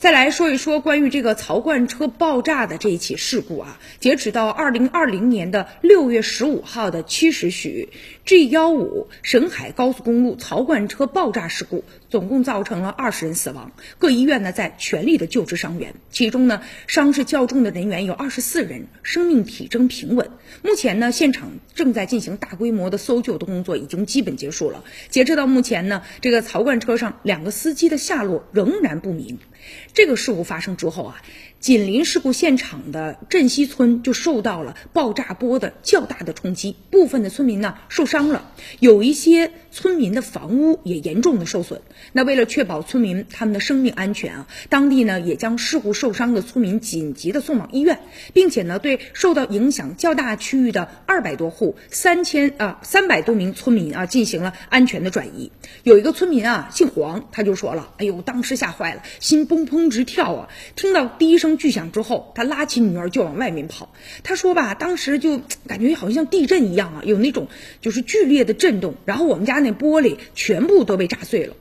再来说一说关于这个槽罐车爆炸的这一起事故啊，截止到二零二零年的六月十五号的七时许，G 幺五沈海高速公路槽罐车爆炸事故，总共造成了二十人死亡，各医院呢在全力的救治伤员，其中呢伤势较重的人员有二十四人，生命体征平稳。目前呢现场正在进行大规模的搜救的工作，已经基本结束了。截止到目前呢，这个槽罐车上两个司机的下落仍然不明。这个事故发生之后啊，紧邻事故现场的镇西村就受到了爆炸波的较大的冲击，部分的村民呢受伤了，有一些村民的房屋也严重的受损。那为了确保村民他们的生命安全啊，当地呢也将事故受伤的村民紧急的送往医院，并且呢对受到影响较大区域的二百多户、三千啊三百多名村民啊进行了安全的转移。有一个村民啊姓黄，他就说了：“哎呦，当时吓坏了，心。”砰砰直跳啊！听到第一声巨响之后，他拉起女儿就往外面跑。他说吧，当时就感觉好像地震一样啊，有那种就是剧烈的震动，然后我们家那玻璃全部都被炸碎了。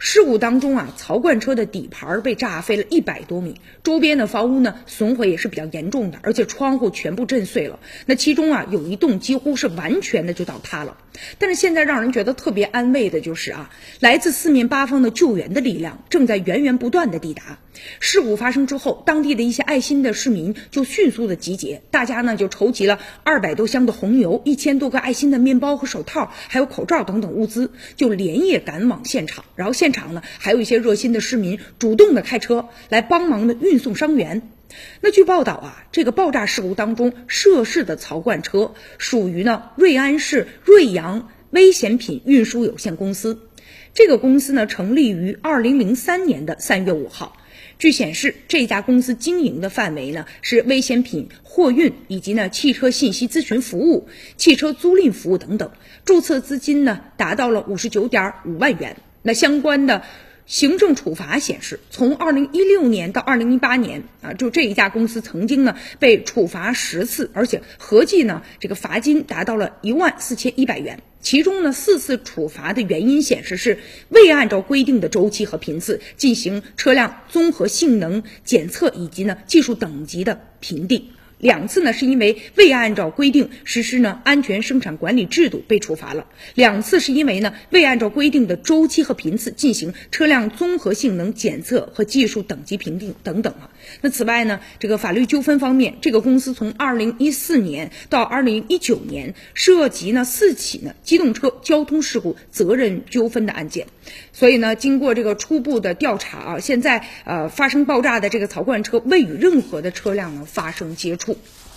事故当中啊，槽罐车的底盘被炸飞了一百多米，周边的房屋呢损毁也是比较严重的，而且窗户全部震碎了。那其中啊，有一栋几乎是完全的就倒塌了。但是现在让人觉得特别安慰的就是啊，来自四面八方的救援的力量正在源源不断的抵达。事故发生之后，当地的一些爱心的市民就迅速的集结，大家呢就筹集了二百多箱的红牛、一千多个爱心的面包和手套，还有口罩等等物资，就连夜赶往现场。然后现场呢还有一些热心的市民主动的开车来帮忙的运送伤员。那据报道啊，这个爆炸事故当中涉事的槽罐车属于呢瑞安市瑞阳危险品运输有限公司，这个公司呢成立于二零零三年的三月五号。据显示，这家公司经营的范围呢是危险品货运以及呢汽车信息咨询服务、汽车租赁服务等等，注册资金呢达到了五十九点五万元。那相关的。行政处罚显示，从二零一六年到二零一八年啊，就这一家公司曾经呢被处罚十次，而且合计呢这个罚金达到了一万四千一百元。其中呢四次处罚的原因显示是未按照规定的周期和频次进行车辆综合性能检测以及呢技术等级的评定。两次呢，是因为未按照规定实施呢安全生产管理制度被处罚了；两次是因为呢未按照规定的周期和频次进行车辆综合性能检测和技术等级评定等等啊。那此外呢，这个法律纠纷方面，这个公司从二零一四年到二零一九年涉及呢四起呢机动车交通事故责任纠纷的案件。所以呢，经过这个初步的调查啊，现在呃发生爆炸的这个槽罐车未与任何的车辆呢发生接触。tout.